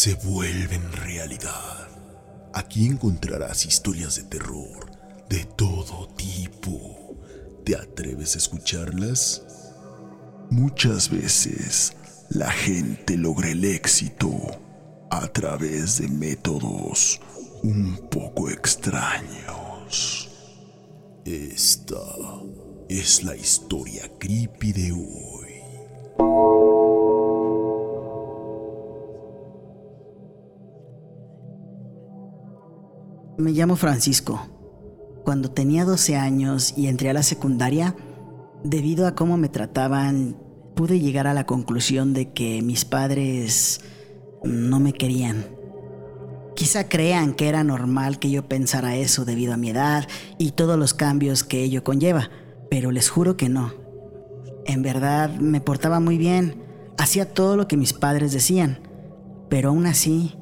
se vuelven realidad. Aquí encontrarás historias de terror de todo tipo. ¿Te atreves a escucharlas? Muchas veces la gente logra el éxito a través de métodos un poco extraños. Esta es la historia creepy de hoy. Me llamo Francisco. Cuando tenía 12 años y entré a la secundaria, debido a cómo me trataban, pude llegar a la conclusión de que mis padres no me querían. Quizá crean que era normal que yo pensara eso debido a mi edad y todos los cambios que ello conlleva, pero les juro que no. En verdad me portaba muy bien, hacía todo lo que mis padres decían, pero aún así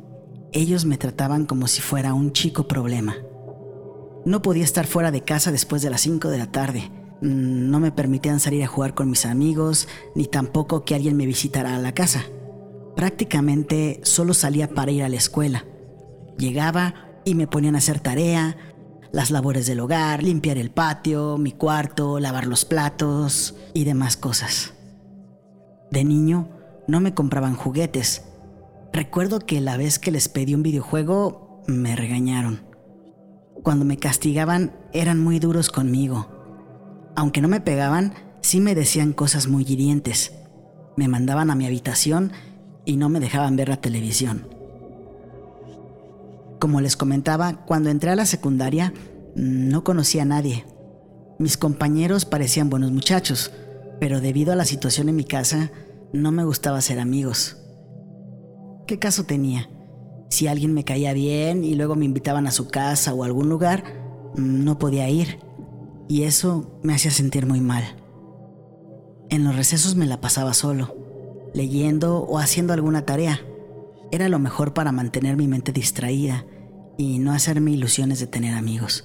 ellos me trataban como si fuera un chico problema. No podía estar fuera de casa después de las 5 de la tarde. Mm, no me permitían salir a jugar con mis amigos, ni tampoco que alguien me visitara a la casa. Prácticamente solo salía para ir a la escuela. Llegaba y me ponían a hacer tarea, las labores del hogar, limpiar el patio, mi cuarto, lavar los platos y demás cosas. De niño no me compraban juguetes. Recuerdo que la vez que les pedí un videojuego me regañaron. Cuando me castigaban eran muy duros conmigo. Aunque no me pegaban, sí me decían cosas muy hirientes. Me mandaban a mi habitación y no me dejaban ver la televisión. Como les comentaba, cuando entré a la secundaria no conocía a nadie. Mis compañeros parecían buenos muchachos, pero debido a la situación en mi casa, no me gustaba ser amigos. ¿Qué caso tenía? Si alguien me caía bien y luego me invitaban a su casa o a algún lugar, mm, no podía ir. Y eso me hacía sentir muy mal. En los recesos me la pasaba solo, leyendo o haciendo alguna tarea. Era lo mejor para mantener mi mente distraída y no hacerme ilusiones de tener amigos.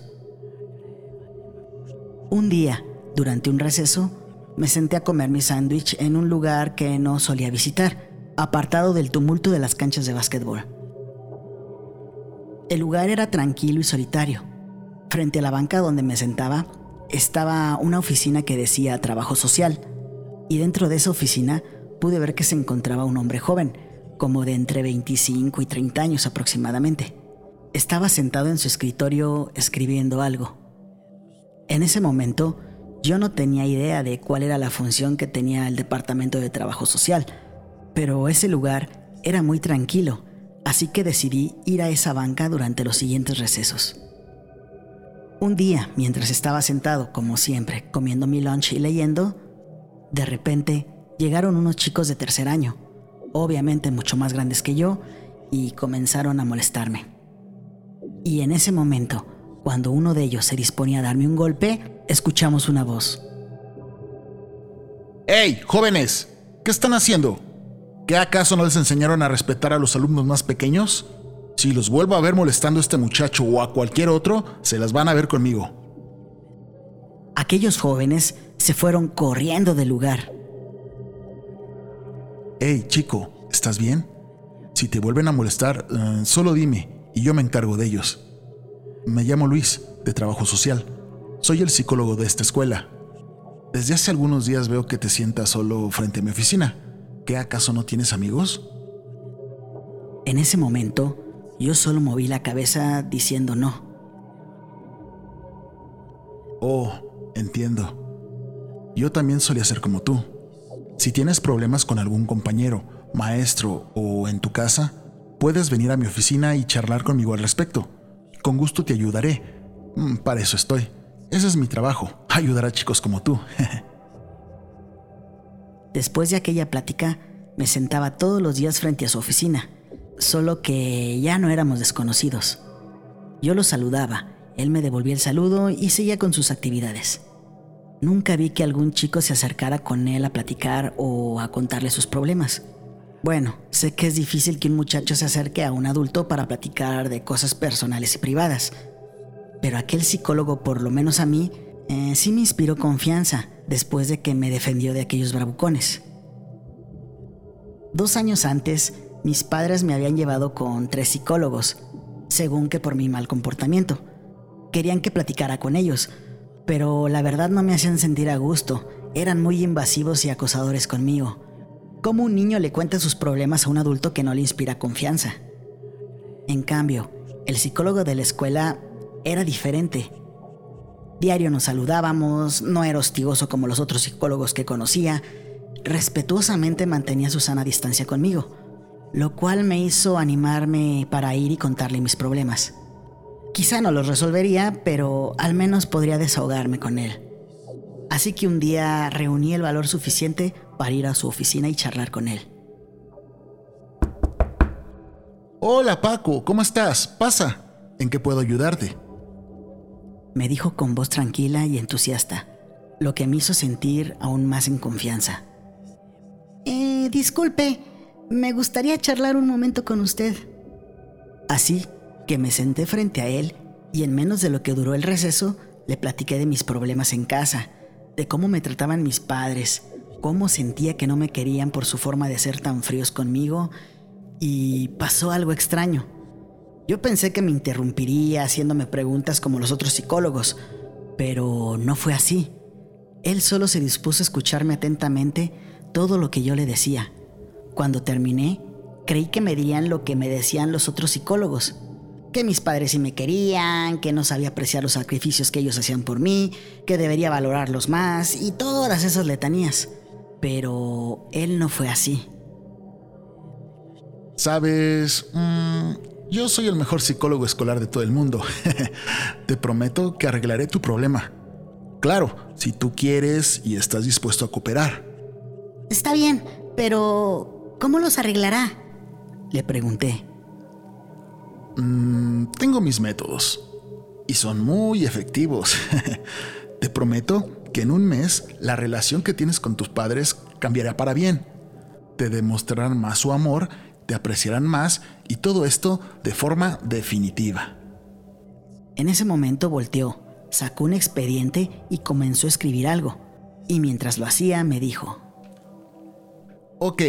Un día, durante un receso, me senté a comer mi sándwich en un lugar que no solía visitar, apartado del tumulto de las canchas de básquetbol. El lugar era tranquilo y solitario. Frente a la banca donde me sentaba estaba una oficina que decía trabajo social, y dentro de esa oficina pude ver que se encontraba un hombre joven, como de entre 25 y 30 años aproximadamente. Estaba sentado en su escritorio escribiendo algo. En ese momento, yo no tenía idea de cuál era la función que tenía el Departamento de Trabajo Social, pero ese lugar era muy tranquilo, así que decidí ir a esa banca durante los siguientes recesos. Un día, mientras estaba sentado, como siempre, comiendo mi lunch y leyendo, de repente llegaron unos chicos de tercer año obviamente mucho más grandes que yo, y comenzaron a molestarme. Y en ese momento, cuando uno de ellos se disponía a darme un golpe, escuchamos una voz. ¡Hey, jóvenes! ¿Qué están haciendo? ¿Qué acaso no les enseñaron a respetar a los alumnos más pequeños? Si los vuelvo a ver molestando a este muchacho o a cualquier otro, se las van a ver conmigo. Aquellos jóvenes se fueron corriendo del lugar. Hey, chico, ¿estás bien? Si te vuelven a molestar, eh, solo dime y yo me encargo de ellos. Me llamo Luis, de Trabajo Social. Soy el psicólogo de esta escuela. Desde hace algunos días veo que te sientas solo frente a mi oficina. ¿Qué acaso no tienes amigos? En ese momento, yo solo moví la cabeza diciendo no. Oh, entiendo. Yo también solía ser como tú. Si tienes problemas con algún compañero, maestro o en tu casa, puedes venir a mi oficina y charlar conmigo al respecto. Con gusto te ayudaré. Mm, para eso estoy. Ese es mi trabajo, ayudar a chicos como tú. Después de aquella plática, me sentaba todos los días frente a su oficina, solo que ya no éramos desconocidos. Yo lo saludaba, él me devolvía el saludo y seguía con sus actividades. Nunca vi que algún chico se acercara con él a platicar o a contarle sus problemas. Bueno, sé que es difícil que un muchacho se acerque a un adulto para platicar de cosas personales y privadas, pero aquel psicólogo, por lo menos a mí, Eh, sí me inspiró confianza después de que me defendió de aquellos bravucones. Dos años antes, mis padres me habían llevado con tres psicólogos, según que por mi mal comportamiento. Querían que platicara con ellos, pero la verdad no me hacían sentir a gusto, eran muy invasivos y acosadores conmigo. ¿Cómo un niño le cuenta sus problemas a un adulto que no le inspira confianza? En cambio, el psicólogo de la escuela era diferente. Diario nos saludábamos, no era hostigoso como los otros psicólogos que conocía, respetuosamente mantenía su sana distancia conmigo, lo cual me hizo animarme para ir y contarle mis problemas. Quizá no los resolvería, pero al menos podría desahogarme con él. Así que un día reuní el valor suficiente para ir a su oficina y charlar con él. Hola Paco, ¿cómo estás? Pasa. ¿En qué puedo ayudarte? Me dijo con voz tranquila y entusiasta, lo que me hizo sentir aún más en confianza. Eh, disculpe, me gustaría charlar un momento con usted. Así que me senté frente a él y en menos de lo que duró el receso, le platiqué de mis problemas en casa, de cómo me trataban mis padres, cómo sentía que no me querían por su forma de ser tan fríos conmigo y pasó algo extraño. Yo pensé que me interrumpiría haciéndome preguntas como los otros psicólogos, pero no fue así. Él solo se dispuso a escucharme atentamente todo lo que yo le decía. Cuando terminé, creí que me dirían lo que me decían los otros psicólogos, que mis padres sí me querían, que no sabía apreciar los sacrificios que ellos hacían por mí, que debería valorarlos más y todas esas letanías. Pero él no fue así. Sabes, mm, yo soy el mejor psicólogo escolar de todo el mundo. Te prometo que arreglaré tu problema. Claro, si tú quieres y estás dispuesto a cooperar. Está bien, pero ¿cómo los arreglará? Le pregunté. Mm, tengo mis métodos y son muy efectivos. Te prometo que en un mes la relación que tienes con tus padres cambiará para bien. Te demostrarán más su amor te apreciarán más y todo esto de forma definitiva. En ese momento volteó, sacó un expediente y comenzó a escribir algo. Y mientras lo hacía me dijo, Ok,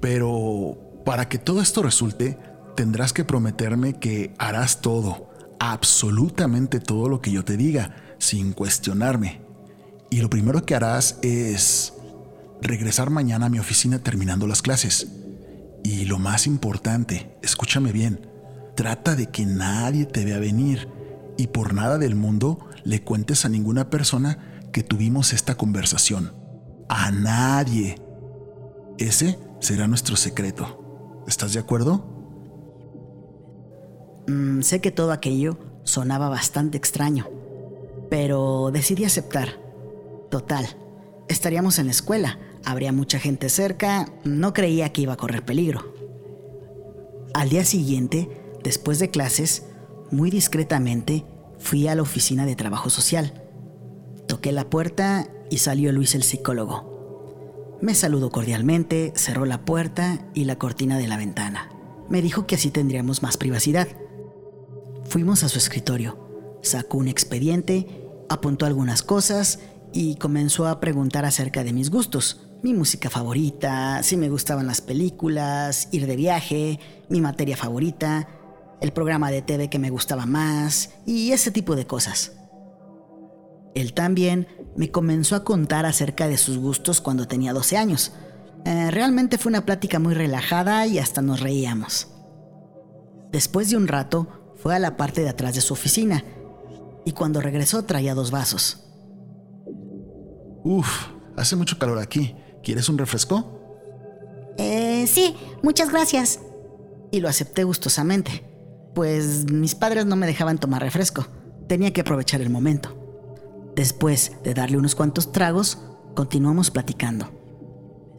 pero para que todo esto resulte, tendrás que prometerme que harás todo, absolutamente todo lo que yo te diga, sin cuestionarme. Y lo primero que harás es regresar mañana a mi oficina terminando las clases. Y lo más importante, escúchame bien, trata de que nadie te vea venir y por nada del mundo le cuentes a ninguna persona que tuvimos esta conversación. A nadie. Ese será nuestro secreto. ¿Estás de acuerdo? Mm, sé que todo aquello sonaba bastante extraño, pero decidí aceptar. Total, estaríamos en la escuela, Habría mucha gente cerca, no creía que iba a correr peligro. Al día siguiente, después de clases, muy discretamente fui a la oficina de trabajo social. Toqué la puerta y salió Luis el psicólogo. Me saludó cordialmente, cerró la puerta y la cortina de la ventana. Me dijo que así tendríamos más privacidad. Fuimos a su escritorio, sacó un expediente, apuntó algunas cosas y comenzó a preguntar acerca de mis gustos mi música favorita, si me gustaban las películas, ir de viaje, mi materia favorita, el programa de TV que me gustaba más y ese tipo de cosas. Él también me comenzó a contar acerca de sus gustos cuando tenía 12 años. Eh, realmente fue una plática muy relajada y hasta nos reíamos. Después de un rato, fue a la parte de atrás de su oficina y cuando regresó traía dos vasos. Uf, hace mucho calor aquí. ¿Quieres un refresco? Eh, sí, muchas gracias. Y lo acepté gustosamente, pues mis padres no me dejaban tomar refresco. Tenía que aprovechar el momento. Después de darle unos cuantos tragos, continuamos platicando.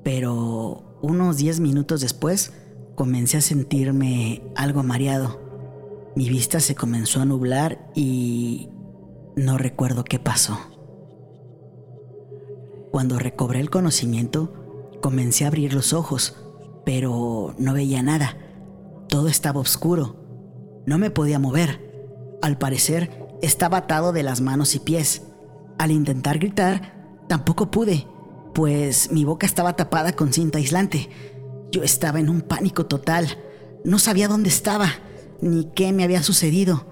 Pero unos 10 minutos después, comencé a sentirme algo mareado. Mi vista se comenzó a nublar y no recuerdo qué pasó. Cuando recobré el conocimiento, comencé a abrir los ojos, pero no veía nada. Todo estaba oscuro. No me podía mover. Al parecer, estaba atado de las manos y pies. Al intentar gritar, tampoco pude, pues mi boca estaba tapada con cinta aislante. Yo estaba en un pánico total. No sabía dónde estaba, ni qué me había sucedido,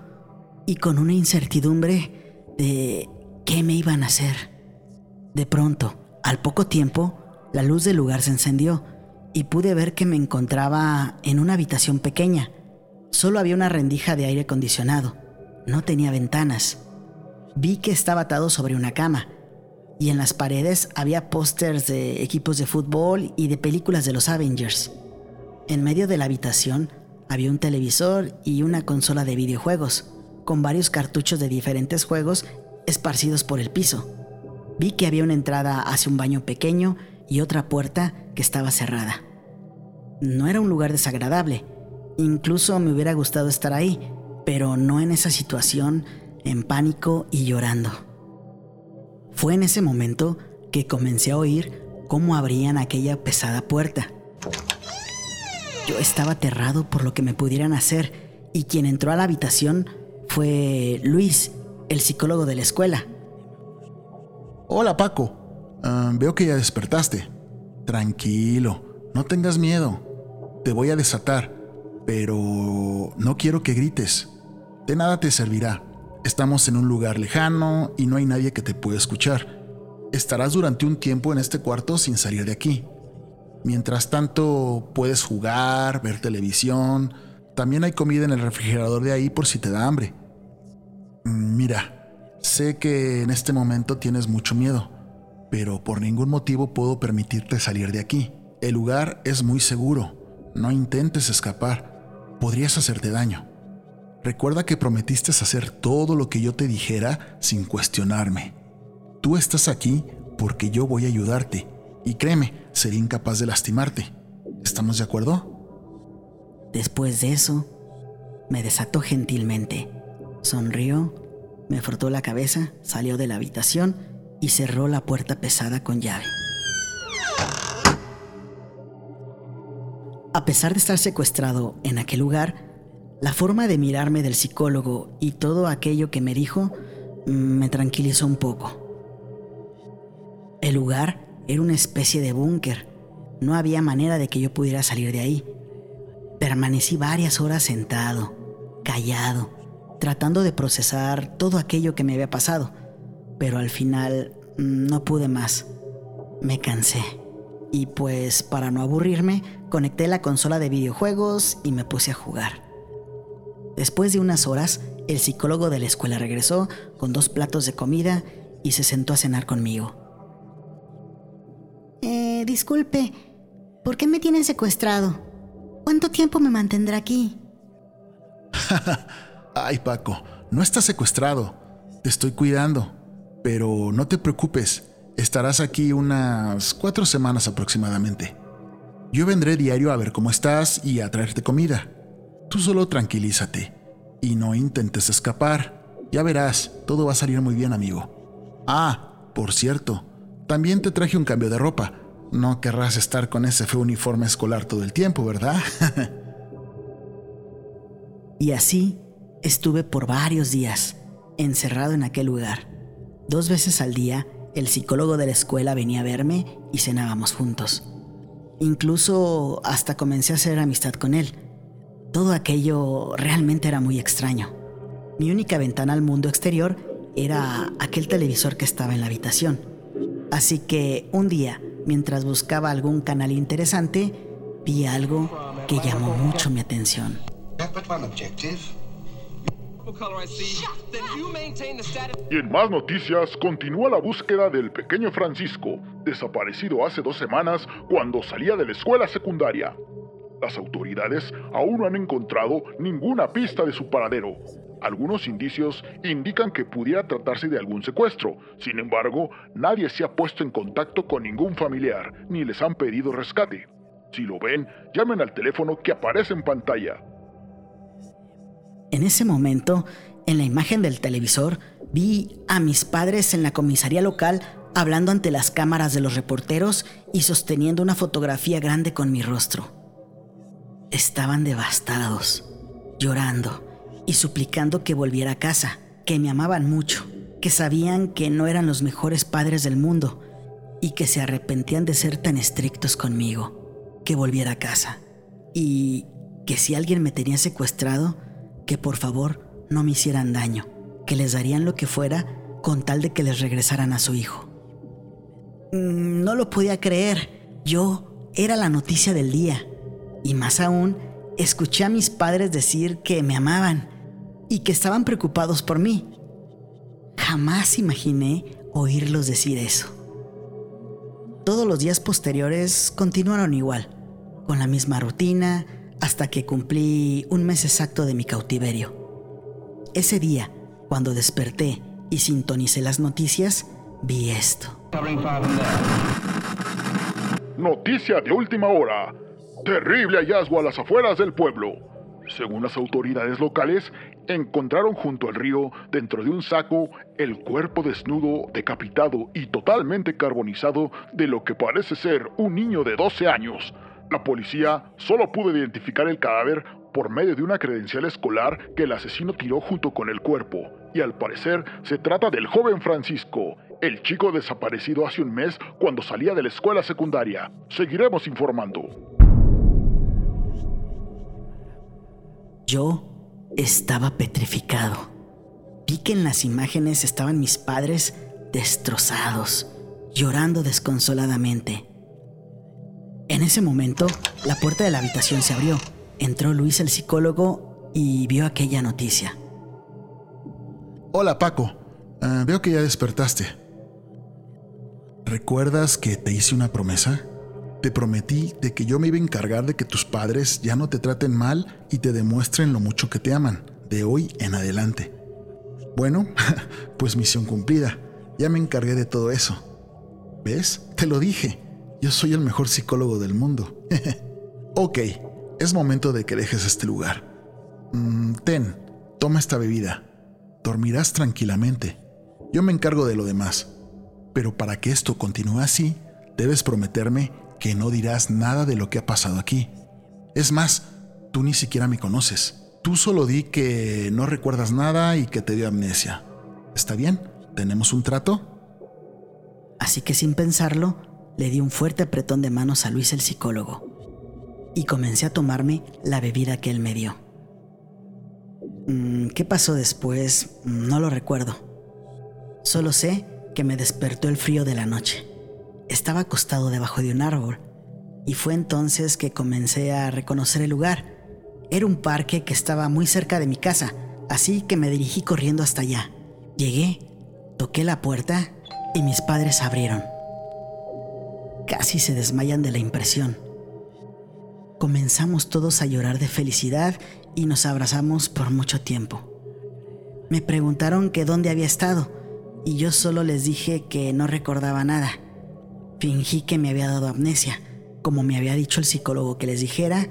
y con una incertidumbre de qué me iban a hacer. De pronto, al poco tiempo, la luz del lugar se encendió y pude ver que me encontraba en una habitación pequeña. Solo había una rendija de aire acondicionado. No tenía ventanas. Vi que estaba atado sobre una cama y en las paredes había pósters de equipos de fútbol y de películas de los Avengers. En medio de la habitación había un televisor y una consola de videojuegos, con varios cartuchos de diferentes juegos esparcidos por el piso. Vi que había una entrada hacia un baño pequeño y otra puerta que estaba cerrada. No era un lugar desagradable, incluso me hubiera gustado estar ahí, pero no en esa situación, en pánico y llorando. Fue en ese momento que comencé a oír cómo abrían aquella pesada puerta. Yo estaba aterrado por lo que me pudieran hacer y quien entró a la habitación fue Luis, el psicólogo de la escuela. Hola Paco, ah, veo que ya despertaste. Tranquilo, no tengas miedo. Te voy a desatar, pero no quiero que grites. De nada te servirá. Estamos en un lugar lejano y no hay nadie que te pueda escuchar. Estarás durante un tiempo en este cuarto sin salir de aquí. Mientras tanto, puedes jugar, ver televisión. También hay comida en el refrigerador de ahí por si te da hambre. Mm, mira, sé que en este momento tienes mucho miedo, pero por ningún motivo puedo permitirte salir de aquí. El lugar es muy seguro. No intentes escapar. Podrías hacerte daño. Recuerda que prometiste hacer todo lo que yo te dijera sin cuestionarme. Tú estás aquí porque yo voy a ayudarte y créeme, sería incapaz de lastimarte. ¿Estamos de acuerdo? Después de eso, me desató gentilmente. Sonrió, me frotó la cabeza, salió de la habitación y cerró la puerta pesada con llave. A pesar de estar secuestrado en aquel lugar, la forma de mirarme del psicólogo y todo aquello que me dijo mm, me tranquilizó un poco. El lugar era una especie de búnker. No había manera de que yo pudiera salir de ahí. Permanecí varias horas sentado, callado, tratando de procesar todo aquello que me había pasado, pero al final mm, no pude más. Me cansé. Y pues para no aburrirme, conecté la consola de videojuegos y me puse a jugar. Después de unas horas, el psicólogo de la escuela regresó con dos platos de comida y se sentó a cenar conmigo. Eh, disculpe, ¿por qué me tienen secuestrado? ¿Cuánto tiempo me mantendrá aquí? Ay, Paco, no estás secuestrado. Te estoy cuidando. Pero no te preocupes, estarás aquí unas cuatro semanas aproximadamente. Yo vendré diario a ver cómo estás y a traerte comida. Tú solo tranquilízate y no intentes escapar. Ya verás, todo va a salir muy bien, amigo. Ah, por cierto, también te traje un cambio de ropa. No querrás estar con ese feo uniforme escolar todo el tiempo, ¿verdad? y así estuve por varios días, encerrado en aquel lugar. Dos veces al día, el psicólogo de la escuela venía a verme y cenábamos juntos. Incluso hasta comencé a hacer amistad con él todo aquello realmente era muy extraño. Mi única ventana al mundo exterior era aquel televisor que estaba en la habitación. Así que un día, mientras buscaba algún canal interesante, vi algo que llamó mucho mi atención. Y en más noticias, continúa la búsqueda del pequeño Francisco, desaparecido hace dos semanas cuando salía de la escuela secundaria. Las autoridades aún no han encontrado ninguna pista de su paradero. Algunos indicios indican que pudiera tratarse de algún secuestro. Sin embargo, nadie se ha puesto en contacto con ningún familiar ni les han pedido rescate. Si lo ven, llamen al teléfono que aparece en pantalla. En ese momento, en la imagen del televisor, vi a mis padres en la comisaría local hablando ante las cámaras de los reporteros y sosteniendo una fotografía grande con mi rostro. Estaban devastados, llorando y suplicando que volviera a casa, que me amaban mucho. que sabían que no eran los mejores padres del mundo y que se arrepentían de ser tan estrictos conmigo, que volviera a casa y que si alguien me tenía secuestrado, que por favor no me hicieran daño, que les darían lo que fuera con tal de que les regresaran a su hijo. Mm, no lo podía creer, yo era la noticia del día y más aún escuché a mis padres decir que me amaban y que estaban preocupados por mí. Jamás imaginé oírlos decir eso. Todos los días posteriores continuaron igual, con la misma rutina, hasta que cumplí un mes exacto de mi cautiverio. Ese día, cuando desperté y sintonicé las noticias, vi esto. Noticia de última hora. Terrible hallazgo a las afueras del pueblo. Según las autoridades locales, encontraron junto al río, dentro de un saco, el cuerpo desnudo, decapitado y totalmente carbonizado de lo que parece ser un niño de 12 años. La policía solo pudo identificar el cadáver por medio de una credencial escolar que el asesino tiró junto con el cuerpo, y al parecer se trata del joven Francisco, el chico desaparecido hace un mes cuando salía de la escuela secundaria. Seguiremos informando. Yo estaba petrificado. Vi que en las imágenes estaban mis padres destrozados, llorando desconsoladamente. En ese momento, la puerta de la habitación se abrió. Entró Luis el psicólogo y vio aquella noticia. Hola Paco, Ah, veo que ya despertaste. ¿Recuerdas que te hice una promesa? Te prometí de que yo me iba a encargar de que tus padres ya no te traten mal y te demuestren lo mucho que te aman, de hoy en adelante. Bueno, pues misión cumplida. Ya me encargué de todo eso. ¿Ves? Te lo dije. Yo soy el mejor psicólogo del mundo. ok, es momento de que dejes este lugar. Mm, ten, toma esta bebida. Dormirás tranquilamente. Yo me encargo de lo demás. Pero para que esto continúe así, debes prometerme que no dirás nada de lo que ha pasado aquí. Es más, tú ni siquiera me conoces. Tú solo di que no recuerdas nada y que te dio amnesia. ¿Está bien? ¿Tenemos un trato? Así que sin pensarlo, le di un fuerte apretón de manos a Luis el psicólogo y comencé a tomarme la bebida que él me dio. Mm, ¿Qué pasó después? No lo recuerdo. Solo sé que me despertó el frío de la noche. Estaba acostado debajo de un árbol y fue entonces que comencé a reconocer el lugar. Era un parque que estaba muy cerca de mi casa, así que me dirigí corriendo hasta allá. Llegué, toqué la puerta y mis padres abrieron. Casi se desmayan de la impresión. Comenzamos todos a llorar de felicidad y nos abrazamos por mucho tiempo. Me preguntaron que dónde había estado y yo solo les dije que no recordaba nada. Fingí que me había dado amnesia, como me había dicho el psicólogo que les dijera,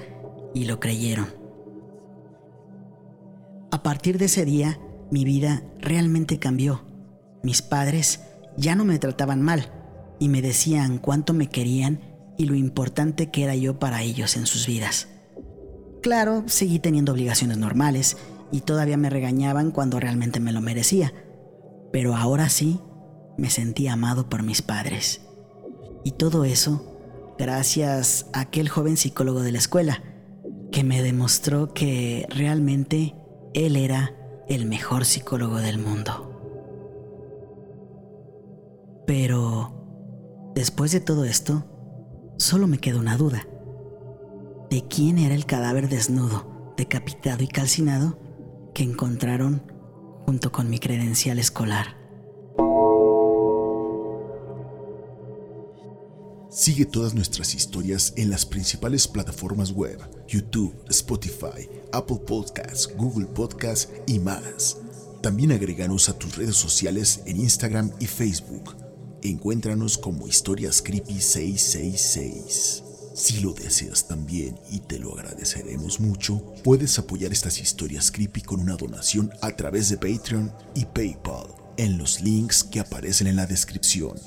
y lo creyeron. A partir de ese día, mi vida realmente cambió. Mis padres ya no me trataban mal y me decían cuánto me querían y lo importante que era yo para ellos en sus vidas. Claro, seguí teniendo obligaciones normales y todavía me regañaban cuando realmente me lo merecía pero ahora sí me sentí amado por mis padres. Y todo eso gracias a aquel joven psicólogo de la escuela, que me demostró que realmente él era el mejor psicólogo del mundo. Pero después de todo esto, solo me queda una duda. ¿De quién era el cadáver desnudo, decapitado y calcinado que encontraron junto con mi credencial escolar. Sigue todas nuestras historias en las principales plataformas web, YouTube, Spotify, Apple Podcasts, Google Podcasts y más. También agreganos a tus redes sociales en Instagram y Facebook. Encuéntranos como Historias Creepy 666. Si lo deseas también y te lo agradeceremos mucho, puedes apoyar estas historias creepy con una donación a través de Patreon y PayPal en los links que aparecen en la descripción.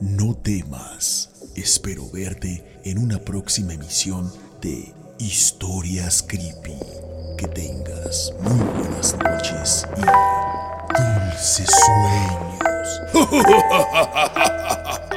No temas, espero verte en una próxima emisión de Historias Creepy. Que tengas muy buenas noches y dulces dulces House.